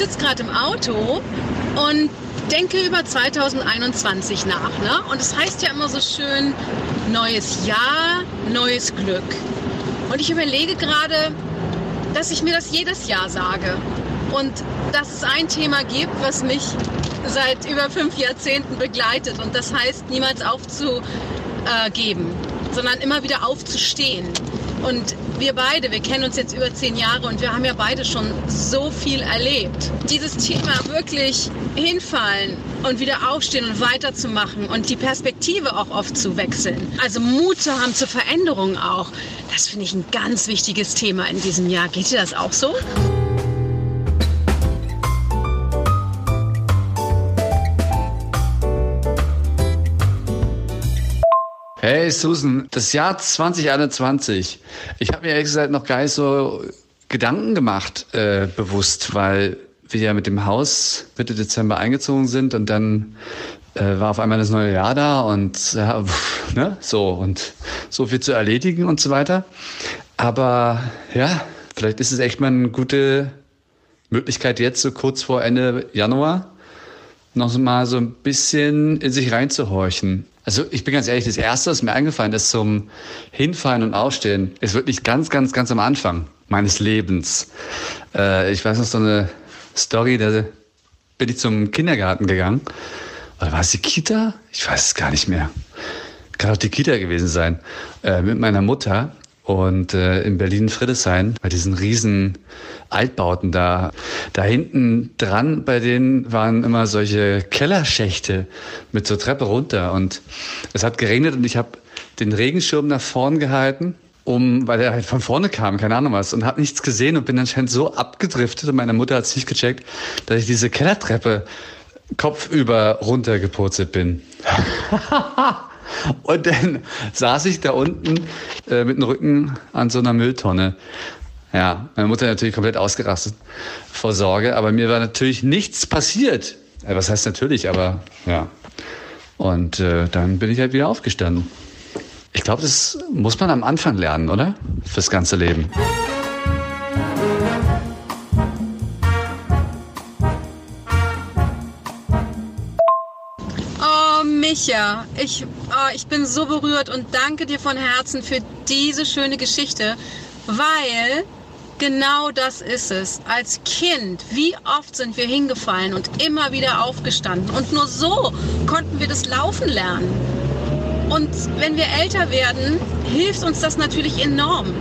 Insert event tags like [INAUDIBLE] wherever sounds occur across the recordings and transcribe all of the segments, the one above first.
Sitze gerade im Auto und denke über 2021 nach. Ne? Und es heißt ja immer so schön, neues Jahr, neues Glück. Und ich überlege gerade, dass ich mir das jedes Jahr sage. Und dass es ein Thema gibt, was mich seit über fünf Jahrzehnten begleitet. Und das heißt, niemals aufzugeben, sondern immer wieder aufzustehen. Und wir beide, wir kennen uns jetzt über zehn Jahre und wir haben ja beide schon so viel erlebt. Dieses Thema wirklich hinfallen und wieder aufstehen und weiterzumachen und die Perspektive auch oft zu wechseln. Also Mut zu haben zur Veränderung auch. Das finde ich ein ganz wichtiges Thema in diesem Jahr. Geht dir das auch so? Hey Susan, das Jahr 2021. Ich habe mir ehrlich gesagt noch gar nicht so Gedanken gemacht, äh, bewusst, weil wir ja mit dem Haus Mitte Dezember eingezogen sind und dann äh, war auf einmal das neue Jahr da und ja, pff, ne, so und so viel zu erledigen und so weiter. Aber ja, vielleicht ist es echt mal eine gute Möglichkeit jetzt so kurz vor Ende Januar noch mal so ein bisschen in sich reinzuhorchen. Also ich bin ganz ehrlich, das Erste, was mir eingefallen ist zum Hinfallen und Aufstehen, ist wirklich ganz, ganz, ganz am Anfang meines Lebens. Äh, ich weiß noch so eine Story, da bin ich zum Kindergarten gegangen. Oder war es die Kita? Ich weiß es gar nicht mehr. Kann auch die Kita gewesen sein. Äh, mit meiner Mutter und äh, in Berlin-Friedrichshain bei diesen riesen Altbauten da. Da hinten dran bei denen waren immer solche Kellerschächte mit so Treppe runter und es hat geregnet und ich habe den Regenschirm nach vorn gehalten um, weil er halt von vorne kam, keine Ahnung was, und habe nichts gesehen und bin anscheinend so abgedriftet und meine Mutter hat es nicht gecheckt, dass ich diese Kellertreppe kopfüber runtergepurzelt bin. [LAUGHS] Und dann saß ich da unten äh, mit dem Rücken an so einer Mülltonne. Ja, meine Mutter natürlich komplett ausgerastet vor Sorge, aber mir war natürlich nichts passiert. Ja, was heißt natürlich, aber ja. Und äh, dann bin ich halt wieder aufgestanden. Ich glaube, das muss man am Anfang lernen, oder? Fürs ganze Leben. Micha, ich, oh, ich bin so berührt und danke dir von Herzen für diese schöne Geschichte, weil genau das ist es. Als Kind, wie oft sind wir hingefallen und immer wieder aufgestanden und nur so konnten wir das Laufen lernen. Und wenn wir älter werden, hilft uns das natürlich enorm.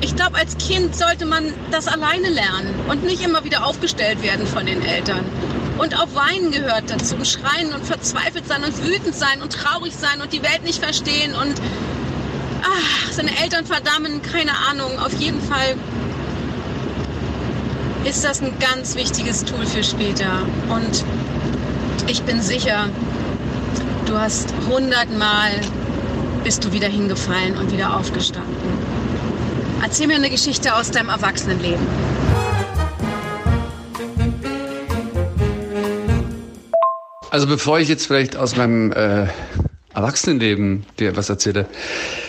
Ich glaube, als Kind sollte man das alleine lernen und nicht immer wieder aufgestellt werden von den Eltern. Und auch Weinen gehört dazu, und schreien und verzweifelt sein und wütend sein und traurig sein und die Welt nicht verstehen und ach, seine Eltern verdammen, keine Ahnung. Auf jeden Fall ist das ein ganz wichtiges Tool für später. Und ich bin sicher, du hast hundertmal bist du wieder hingefallen und wieder aufgestanden. Erzähl mir eine Geschichte aus deinem Erwachsenenleben. Also bevor ich jetzt vielleicht aus meinem äh, Erwachsenenleben dir was erzähle,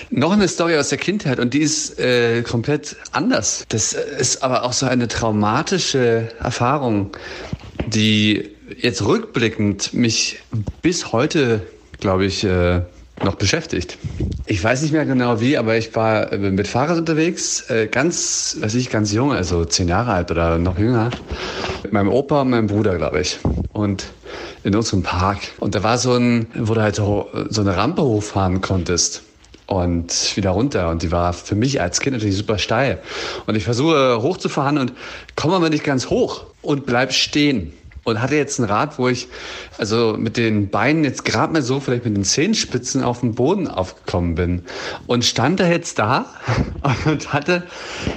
noch eine Story aus der Kindheit und die ist äh, komplett anders. Das ist aber auch so eine traumatische Erfahrung, die jetzt rückblickend mich bis heute, glaube ich, äh, noch beschäftigt. Ich weiß nicht mehr genau wie, aber ich war äh, mit Fahrrad unterwegs, äh, ganz, weiß ich, ganz jung, also zehn Jahre alt oder noch jünger, mit meinem Opa und meinem Bruder, glaube ich. Und in unserem Park. Und da war so ein, wo du halt so, eine Rampe hochfahren konntest. und wieder runter. Und die war für mich als Kind natürlich super steil. Und ich versuche hochzufahren und komme aber nicht ganz hoch und bleib stehen und hatte jetzt ein Rad, wo ich also mit den Beinen jetzt gerade mal so vielleicht mit den Zehenspitzen auf den Boden aufgekommen bin und stand da jetzt da [LAUGHS] und hatte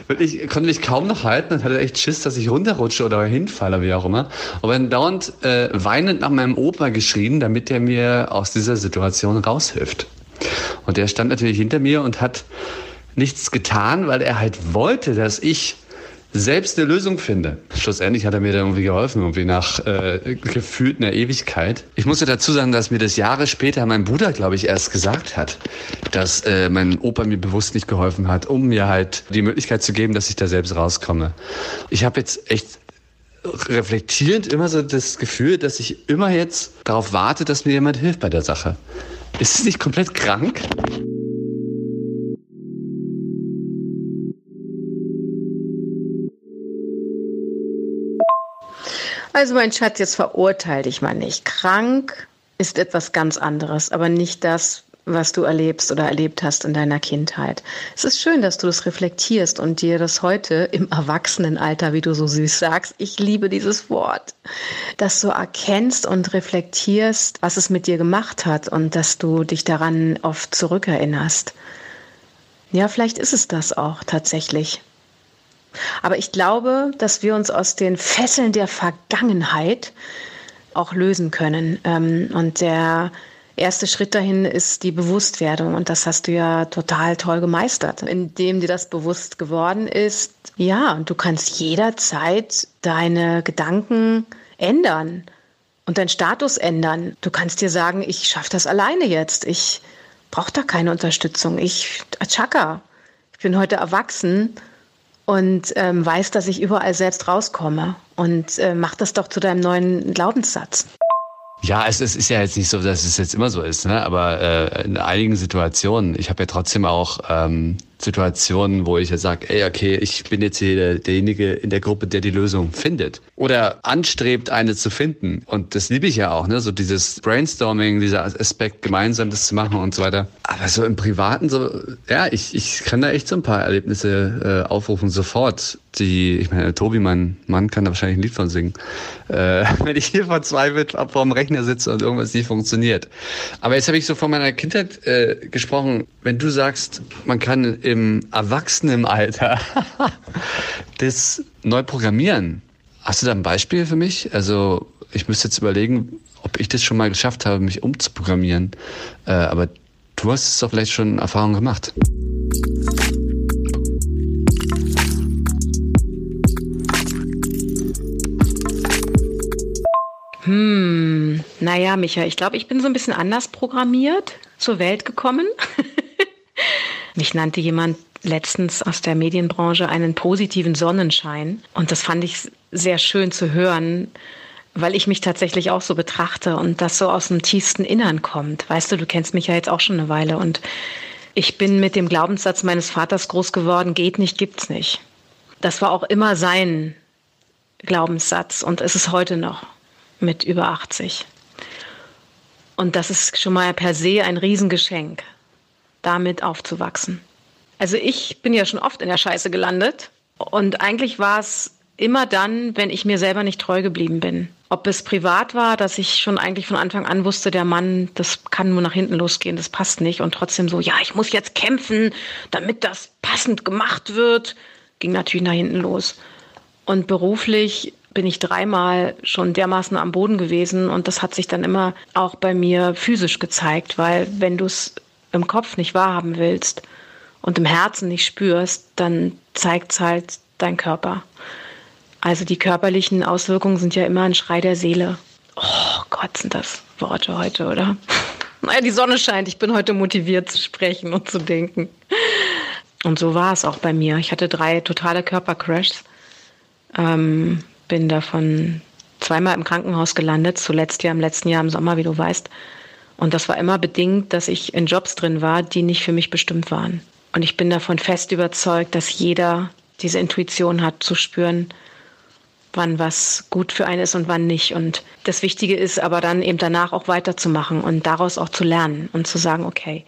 wirklich konnte mich kaum noch halten und hatte echt Schiss, dass ich runterrutsche oder hinfalle, wie auch immer. Aber dann dauernd äh, weinend nach meinem Opa geschrien, damit er mir aus dieser Situation raushilft. Und der stand natürlich hinter mir und hat nichts getan, weil er halt wollte, dass ich selbst eine Lösung finde. Schlussendlich hat er mir dann irgendwie geholfen, irgendwie nach äh, gefühlt einer Ewigkeit. Ich muss ja dazu sagen, dass mir das Jahre später mein Bruder, glaube ich, erst gesagt hat, dass äh, mein Opa mir bewusst nicht geholfen hat, um mir halt die Möglichkeit zu geben, dass ich da selbst rauskomme. Ich habe jetzt echt reflektierend immer so das Gefühl, dass ich immer jetzt darauf warte, dass mir jemand hilft bei der Sache. Ist es nicht komplett krank? Also mein Schatz, jetzt verurteile dich mal nicht. Krank ist etwas ganz anderes, aber nicht das, was du erlebst oder erlebt hast in deiner Kindheit. Es ist schön, dass du das reflektierst und dir das heute im Erwachsenenalter, wie du so süß sagst, ich liebe dieses Wort, dass du erkennst und reflektierst, was es mit dir gemacht hat und dass du dich daran oft zurückerinnerst. Ja, vielleicht ist es das auch tatsächlich. Aber ich glaube, dass wir uns aus den Fesseln der Vergangenheit auch lösen können. Ähm, und der erste Schritt dahin ist die Bewusstwerdung. Und das hast du ja total toll gemeistert, indem dir das bewusst geworden ist. Ja, und du kannst jederzeit deine Gedanken ändern und deinen Status ändern. Du kannst dir sagen, ich schaffe das alleine jetzt. Ich brauche da keine Unterstützung. Ich, Chaka, ich bin heute erwachsen und ähm, weiß, dass ich überall selbst rauskomme. Und äh, mach das doch zu deinem neuen Glaubenssatz. Ja, es, es ist ja jetzt nicht so, dass es jetzt immer so ist, ne? aber äh, in einigen Situationen, ich habe ja trotzdem auch ähm, Situationen, wo ich ja sage, ey, okay, ich bin jetzt hier der, derjenige in der Gruppe, der die Lösung findet oder anstrebt, eine zu finden. Und das liebe ich ja auch, ne? so dieses Brainstorming, dieser Aspekt, gemeinsam das zu machen und so weiter. Aber so im Privaten, so, ja, ich, ich kann da echt so ein paar Erlebnisse äh, aufrufen sofort. Die, ich meine, Tobi, mein Mann, kann da wahrscheinlich ein Lied von singen. Äh, [LAUGHS] wenn ich hier verzweifelt vor dem Rechner sitze und irgendwas nicht funktioniert. Aber jetzt habe ich so von meiner Kindheit äh, gesprochen. Wenn du sagst, man kann im Erwachsenenalter [LAUGHS] das neu programmieren, hast du da ein Beispiel für mich? Also ich müsste jetzt überlegen, ob ich das schon mal geschafft habe, mich umzuprogrammieren. Äh, aber du hast es doch vielleicht schon Erfahrung gemacht. Hm, naja, Micha, ich glaube, ich bin so ein bisschen anders programmiert zur Welt gekommen. [LAUGHS] Mich nannte jemand letztens aus der Medienbranche einen positiven Sonnenschein. Und das fand ich sehr schön zu hören, weil ich mich tatsächlich auch so betrachte und das so aus dem tiefsten Innern kommt. Weißt du, du kennst mich ja jetzt auch schon eine Weile und ich bin mit dem Glaubenssatz meines Vaters groß geworden, geht nicht, gibt's nicht. Das war auch immer sein Glaubenssatz und es ist heute noch mit über 80. Und das ist schon mal per se ein Riesengeschenk damit aufzuwachsen. Also ich bin ja schon oft in der Scheiße gelandet und eigentlich war es immer dann, wenn ich mir selber nicht treu geblieben bin. Ob es privat war, dass ich schon eigentlich von Anfang an wusste, der Mann, das kann nur nach hinten losgehen, das passt nicht und trotzdem so, ja, ich muss jetzt kämpfen, damit das passend gemacht wird, ging natürlich nach hinten los. Und beruflich bin ich dreimal schon dermaßen am Boden gewesen und das hat sich dann immer auch bei mir physisch gezeigt, weil wenn du es im Kopf nicht wahrhaben willst und im Herzen nicht spürst, dann zeigt es halt dein Körper. Also die körperlichen Auswirkungen sind ja immer ein Schrei der Seele. Oh Gott, sind das Worte heute, oder? [LAUGHS] Naja, die Sonne scheint. Ich bin heute motiviert zu sprechen und zu denken. Und so war es auch bei mir. Ich hatte drei totale Körpercrashs. Ähm, bin davon zweimal im Krankenhaus gelandet, zuletzt ja im letzten Jahr im Sommer, wie du weißt. Und das war immer bedingt, dass ich in Jobs drin war, die nicht für mich bestimmt waren. Und ich bin davon fest überzeugt, dass jeder diese Intuition hat, zu spüren, wann was gut für einen ist und wann nicht. Und das Wichtige ist aber dann eben danach auch weiterzumachen und daraus auch zu lernen und zu sagen, okay,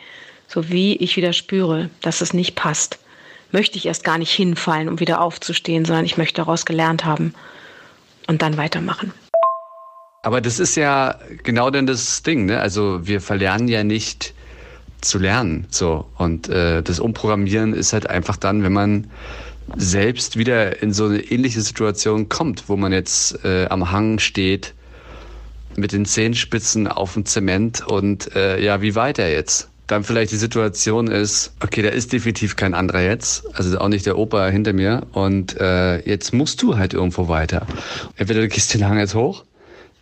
So wie ich wieder spüre, dass es nicht passt, möchte ich erst gar nicht hinfallen, um wieder aufzustehen, sondern ich möchte daraus gelernt haben und dann weitermachen. Aber das ist ja genau denn das Ding, ne? Also wir verlernen ja nicht zu lernen. So. Und äh, das Umprogrammieren ist halt einfach dann, wenn man selbst wieder in so eine ähnliche Situation kommt, wo man jetzt äh, am Hang steht, mit den Zehenspitzen auf dem Zement und äh, ja, wie weiter jetzt? Dann vielleicht die Situation ist, okay, da ist definitiv kein anderer jetzt, also auch nicht der Opa hinter mir und äh, jetzt musst du halt irgendwo weiter. Entweder du gehst den Hang jetzt hoch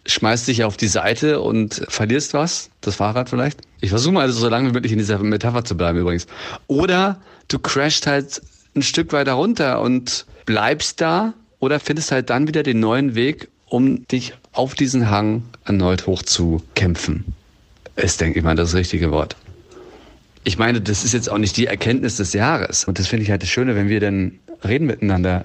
schmeißt dich auf die Seite und verlierst was, das Fahrrad vielleicht. Ich versuche mal also so lange wie möglich in dieser Metapher zu bleiben übrigens. Oder du crashst halt ein Stück weiter runter und bleibst da oder findest halt dann wieder den neuen Weg, um dich auf diesen Hang erneut hochzukämpfen. Ist, denke ich mal, das richtige Wort. Ich meine, das ist jetzt auch nicht die Erkenntnis des Jahres. Und das finde ich halt das Schöne, wenn wir dann reden miteinander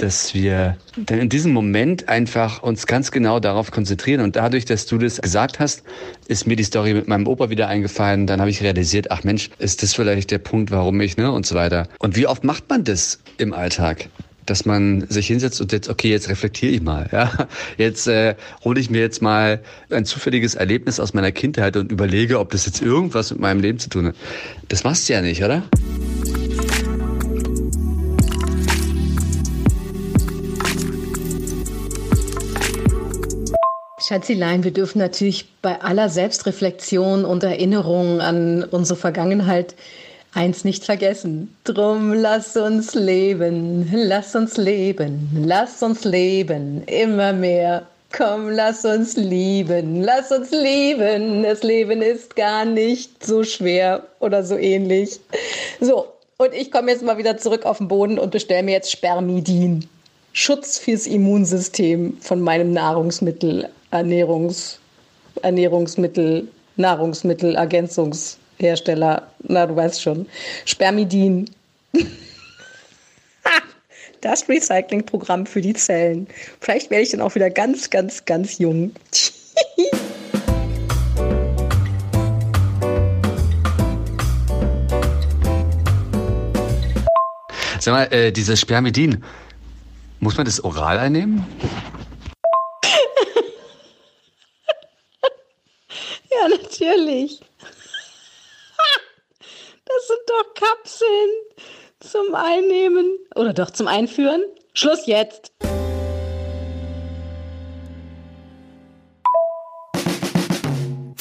dass wir dann in diesem Moment einfach uns ganz genau darauf konzentrieren. Und dadurch, dass du das gesagt hast, ist mir die Story mit meinem Opa wieder eingefallen. Dann habe ich realisiert, ach Mensch, ist das vielleicht der Punkt, warum ich, ne, und so weiter. Und wie oft macht man das im Alltag? dass man sich hinsetzt und jetzt, okay, jetzt reflektiere ich mal. Ja? Jetzt äh, hole ich mir jetzt mal ein zufälliges Erlebnis aus meiner Kindheit und überlege, ob das jetzt irgendwas mit meinem Leben zu tun hat. Das machst du ja nicht, oder? Schatzilein, wir dürfen natürlich bei aller Selbstreflexion und Erinnerung an unsere Vergangenheit eins nicht vergessen. Drum lass uns leben, lass uns leben, lass uns leben, immer mehr. Komm, lass uns lieben, lass uns lieben. Das Leben ist gar nicht so schwer oder so ähnlich. So, und ich komme jetzt mal wieder zurück auf den Boden und bestelle mir jetzt Spermidin. Schutz fürs Immunsystem von meinem Nahrungsmittel Ernährungs, Ernährungsmittel, Nahrungsmittelergänzungshersteller, na du weißt schon, Spermidin. [LAUGHS] Das Recyclingprogramm für die Zellen. Vielleicht werde ich dann auch wieder ganz, ganz, ganz jung. [LAUGHS] Sag mal, äh, dieses Spermidin, muss man das oral einnehmen? [LAUGHS] Ja, natürlich. [LAUGHS] Das sind doch Kapseln zum Einnehmen oder doch zum Einführen. Schluss jetzt.